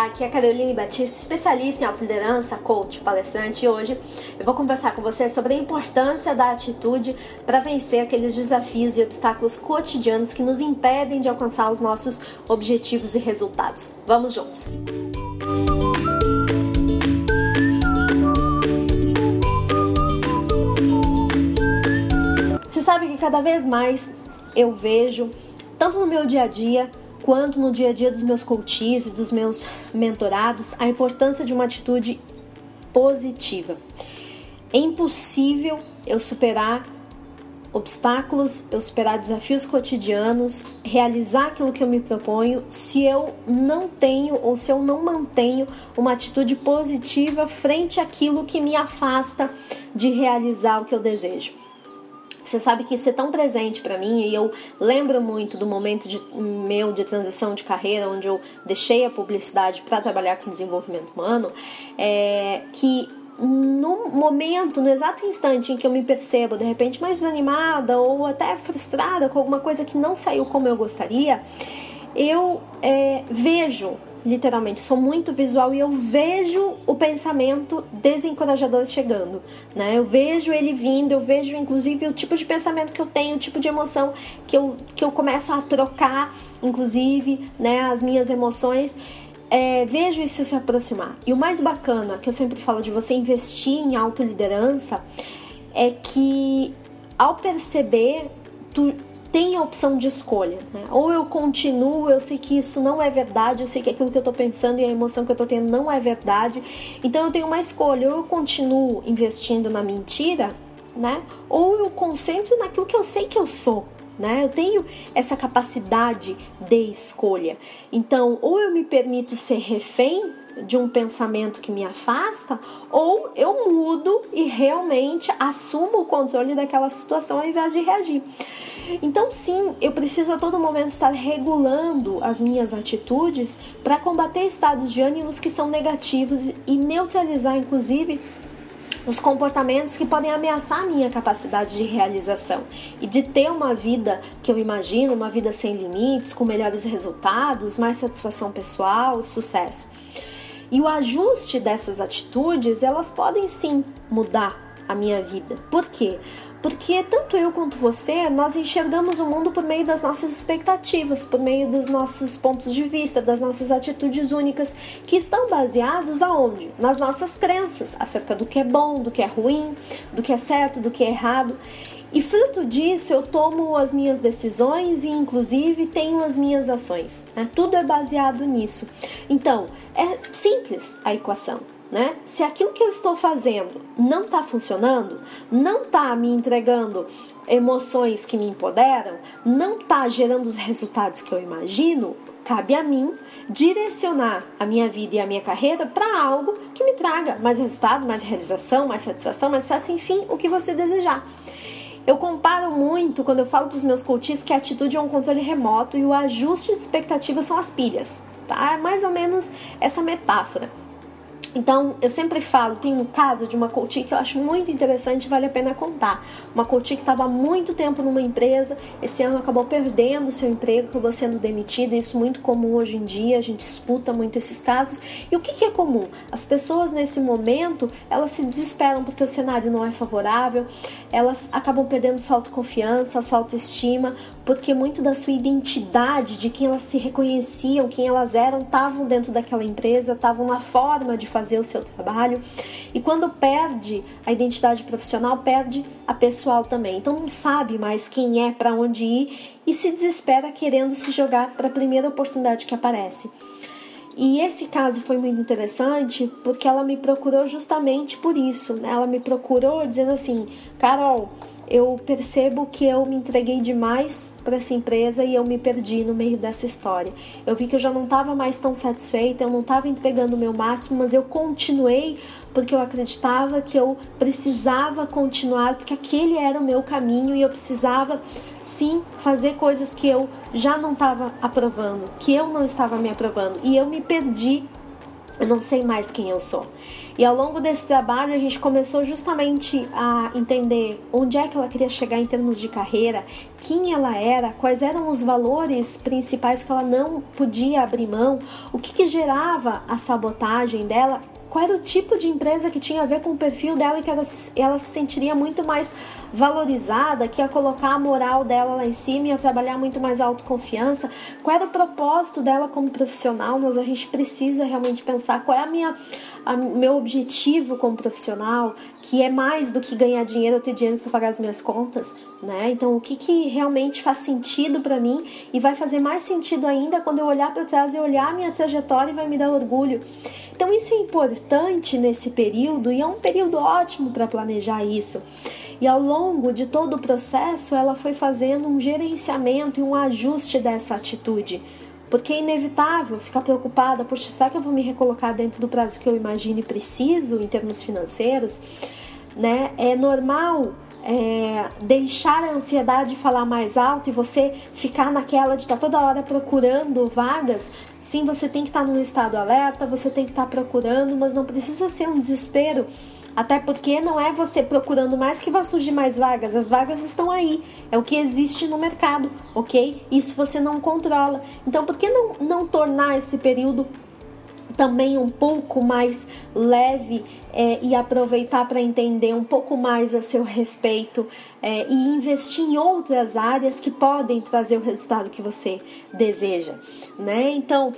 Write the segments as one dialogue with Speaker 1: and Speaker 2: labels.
Speaker 1: Olá, aqui é a Caroline Batista, especialista em autoliderança, coach, palestrante, e hoje eu vou conversar com você sobre a importância da atitude para vencer aqueles desafios e obstáculos cotidianos que nos impedem de alcançar os nossos objetivos e resultados. Vamos juntos! Você sabe que cada vez mais eu vejo, tanto no meu dia a dia, quanto no dia a dia dos meus coaches e dos meus mentorados, a importância de uma atitude positiva. É impossível eu superar obstáculos, eu superar desafios cotidianos, realizar aquilo que eu me proponho, se eu não tenho ou se eu não mantenho uma atitude positiva frente àquilo que me afasta de realizar o que eu desejo. Você sabe que isso é tão presente para mim e eu lembro muito do momento de, meu de transição de carreira, onde eu deixei a publicidade para trabalhar com desenvolvimento humano, é, que no momento, no exato instante em que eu me percebo de repente mais desanimada ou até frustrada com alguma coisa que não saiu como eu gostaria, eu é, vejo literalmente, sou muito visual e eu vejo o pensamento desencorajador chegando, né? Eu vejo ele vindo, eu vejo inclusive o tipo de pensamento que eu tenho, o tipo de emoção que eu, que eu começo a trocar, inclusive, né, as minhas emoções. É, vejo isso se aproximar. E o mais bacana que eu sempre falo de você investir em autoliderança é que ao perceber, tu tem a opção de escolha. Né? Ou eu continuo, eu sei que isso não é verdade, eu sei que aquilo que eu estou pensando e a emoção que eu estou tendo não é verdade. Então eu tenho uma escolha, ou eu continuo investindo na mentira, né? Ou eu concentro naquilo que eu sei que eu sou. Né? Eu tenho essa capacidade de escolha. Então, ou eu me permito ser refém de um pensamento que me afasta, ou eu mudo e realmente assumo o controle daquela situação ao invés de reagir. Então, sim, eu preciso a todo momento estar regulando as minhas atitudes para combater estados de ânimos que são negativos e neutralizar, inclusive, os comportamentos que podem ameaçar a minha capacidade de realização e de ter uma vida que eu imagino, uma vida sem limites, com melhores resultados, mais satisfação pessoal, sucesso. E o ajuste dessas atitudes, elas podem sim mudar a minha vida. Por quê? Porque tanto eu quanto você, nós enxergamos o mundo por meio das nossas expectativas, por meio dos nossos pontos de vista, das nossas atitudes únicas, que estão baseados aonde? Nas nossas crenças acerca do que é bom, do que é ruim, do que é certo, do que é errado. E fruto disso, eu tomo as minhas decisões e, inclusive, tenho as minhas ações. Né? Tudo é baseado nisso. Então, é simples a equação. Né? Se aquilo que eu estou fazendo não está funcionando, não está me entregando emoções que me empoderam, não está gerando os resultados que eu imagino, cabe a mim direcionar a minha vida e a minha carreira para algo que me traga mais resultado, mais realização, mais satisfação, mais sucesso, enfim, o que você desejar. Eu comparo muito quando eu falo para os meus coaches que a atitude é um controle remoto e o ajuste de expectativas são as pilhas, tá? É mais ou menos essa metáfora. Então, eu sempre falo, tem um caso de uma coach que eu acho muito interessante vale a pena contar. Uma coach que estava há muito tempo numa empresa, esse ano acabou perdendo seu emprego, acabou sendo demitida, isso é muito comum hoje em dia, a gente escuta muito esses casos. E o que, que é comum? As pessoas nesse momento, elas se desesperam porque o cenário não é favorável, elas acabam perdendo sua autoconfiança, sua autoestima, porque muito da sua identidade, de quem elas se reconheciam, quem elas eram, estavam dentro daquela empresa, estavam na forma de fazer o seu trabalho. E quando perde a identidade profissional, perde a pessoal também. Então não sabe mais quem é, para onde ir e se desespera querendo se jogar para a primeira oportunidade que aparece. E esse caso foi muito interessante porque ela me procurou justamente por isso. Né? Ela me procurou dizendo assim: Carol, eu percebo que eu me entreguei demais para essa empresa e eu me perdi no meio dessa história. Eu vi que eu já não estava mais tão satisfeita, eu não estava entregando o meu máximo, mas eu continuei porque eu acreditava que eu precisava continuar, porque aquele era o meu caminho e eu precisava sim fazer coisas que eu já não estava aprovando, que eu não estava me aprovando e eu me perdi eu não sei mais quem eu sou. E ao longo desse trabalho a gente começou justamente a entender onde é que ela queria chegar em termos de carreira, quem ela era, quais eram os valores principais que ela não podia abrir mão, o que, que gerava a sabotagem dela, qual era o tipo de empresa que tinha a ver com o perfil dela e que ela, ela se sentiria muito mais valorizada, que ia colocar a moral dela lá em cima, ia trabalhar muito mais autoconfiança. Qual era o propósito dela como profissional? Mas a gente precisa realmente pensar qual é a minha a, meu objetivo como profissional, que é mais do que ganhar dinheiro ou ter dinheiro para pagar as minhas contas, né? Então, o que, que realmente faz sentido para mim e vai fazer mais sentido ainda quando eu olhar para trás e olhar a minha trajetória e vai me dar orgulho. Então, isso é importante nesse período e é um período ótimo para planejar isso. E ao longo de todo o processo, ela foi fazendo um gerenciamento e um ajuste dessa atitude. Porque é inevitável ficar preocupada, por será que eu vou me recolocar dentro do prazo que eu imagino e preciso em termos financeiros? Né? É normal é, deixar a ansiedade falar mais alto e você ficar naquela de estar tá toda hora procurando vagas. Sim, você tem que estar tá num estado alerta, você tem que estar tá procurando, mas não precisa ser um desespero até porque não é você procurando mais que vai surgir mais vagas, as vagas estão aí, é o que existe no mercado, ok? Isso você não controla. Então, por que não, não tornar esse período também um pouco mais leve é, e aproveitar para entender um pouco mais a seu respeito é, e investir em outras áreas que podem trazer o resultado que você deseja, né? Então,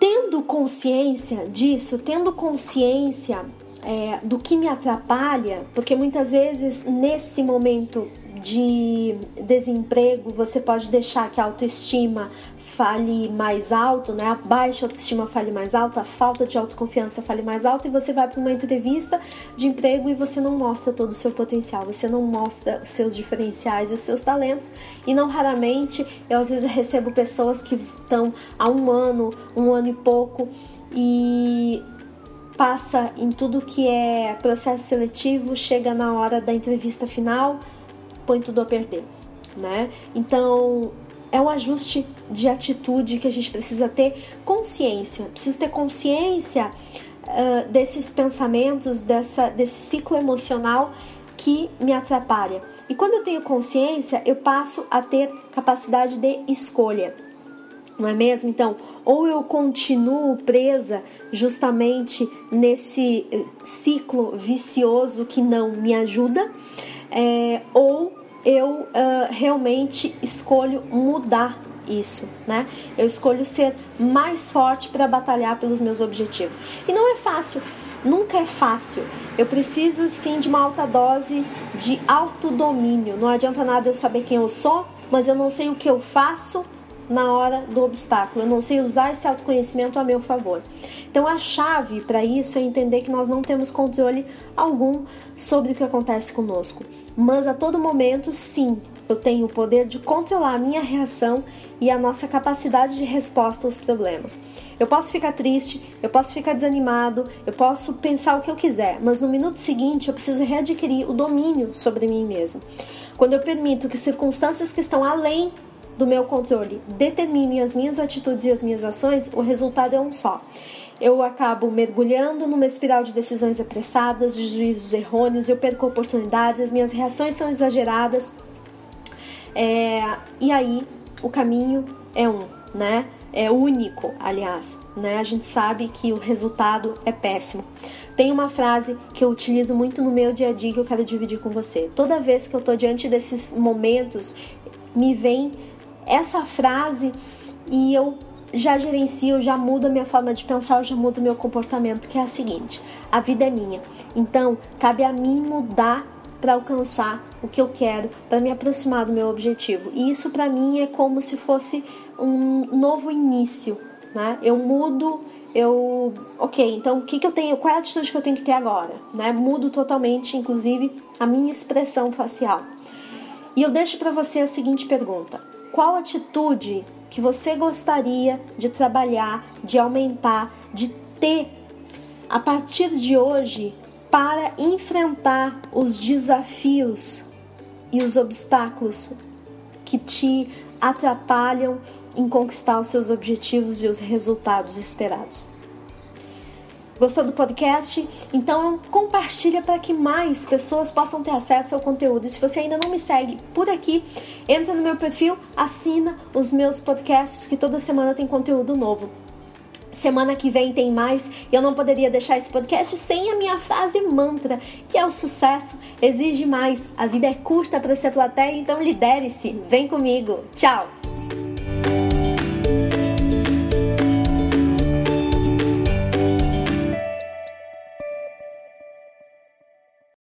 Speaker 1: tendo consciência disso, tendo consciência é, do que me atrapalha, porque muitas vezes nesse momento de desemprego você pode deixar que a autoestima fale mais alto, né? A baixa autoestima fale mais alto, a falta de autoconfiança fale mais alto e você vai para uma entrevista de emprego e você não mostra todo o seu potencial, você não mostra os seus diferenciais e os seus talentos e não raramente eu às vezes recebo pessoas que estão há um ano, um ano e pouco e passa em tudo que é processo seletivo, chega na hora da entrevista final, põe tudo a perder, né? Então, é um ajuste de atitude que a gente precisa ter consciência. Preciso ter consciência uh, desses pensamentos, dessa, desse ciclo emocional que me atrapalha. E quando eu tenho consciência, eu passo a ter capacidade de escolha não é mesmo? Então, ou eu continuo presa justamente nesse eh, ciclo vicioso que não me ajuda, é, ou eu uh, realmente escolho mudar isso, né? Eu escolho ser mais forte para batalhar pelos meus objetivos. E não é fácil, nunca é fácil. Eu preciso sim de uma alta dose de autodomínio. Não adianta nada eu saber quem eu sou, mas eu não sei o que eu faço na hora do obstáculo. Eu não sei usar esse autoconhecimento a meu favor. Então a chave para isso é entender que nós não temos controle algum sobre o que acontece conosco, mas a todo momento, sim, eu tenho o poder de controlar a minha reação e a nossa capacidade de resposta aos problemas. Eu posso ficar triste, eu posso ficar desanimado, eu posso pensar o que eu quiser, mas no minuto seguinte eu preciso readquirir o domínio sobre mim mesmo. Quando eu permito que circunstâncias que estão além do meu controle determine as minhas atitudes e as minhas ações, o resultado é um só. Eu acabo mergulhando numa espiral de decisões apressadas, de juízos errôneos, eu perco oportunidades, as minhas reações são exageradas. É, e aí o caminho é um, né? É único, aliás, né? A gente sabe que o resultado é péssimo. Tem uma frase que eu utilizo muito no meu dia a dia que eu quero dividir com você. Toda vez que eu tô diante desses momentos, me vem essa frase e eu já gerencio, já mudo a minha forma de pensar, já mudo o meu comportamento, que é a seguinte: a vida é minha. Então, cabe a mim mudar para alcançar o que eu quero, para me aproximar do meu objetivo. E isso para mim é como se fosse um novo início, né? Eu mudo, eu, OK, então o que que eu tenho, qual é a atitude que eu tenho que ter agora, né? Mudo totalmente, inclusive, a minha expressão facial. E eu deixo para você a seguinte pergunta: qual atitude que você gostaria de trabalhar, de aumentar, de ter a partir de hoje para enfrentar os desafios e os obstáculos que te atrapalham em conquistar os seus objetivos e os resultados esperados. Gostou do podcast? Então compartilha para que mais pessoas possam ter acesso ao conteúdo. E se você ainda não me segue por aqui, entra no meu perfil, assina os meus podcasts que toda semana tem conteúdo novo. Semana que vem tem mais e eu não poderia deixar esse podcast sem a minha frase mantra, que é o sucesso exige mais. A vida é curta para ser plateia, então lidere-se. Vem comigo. Tchau!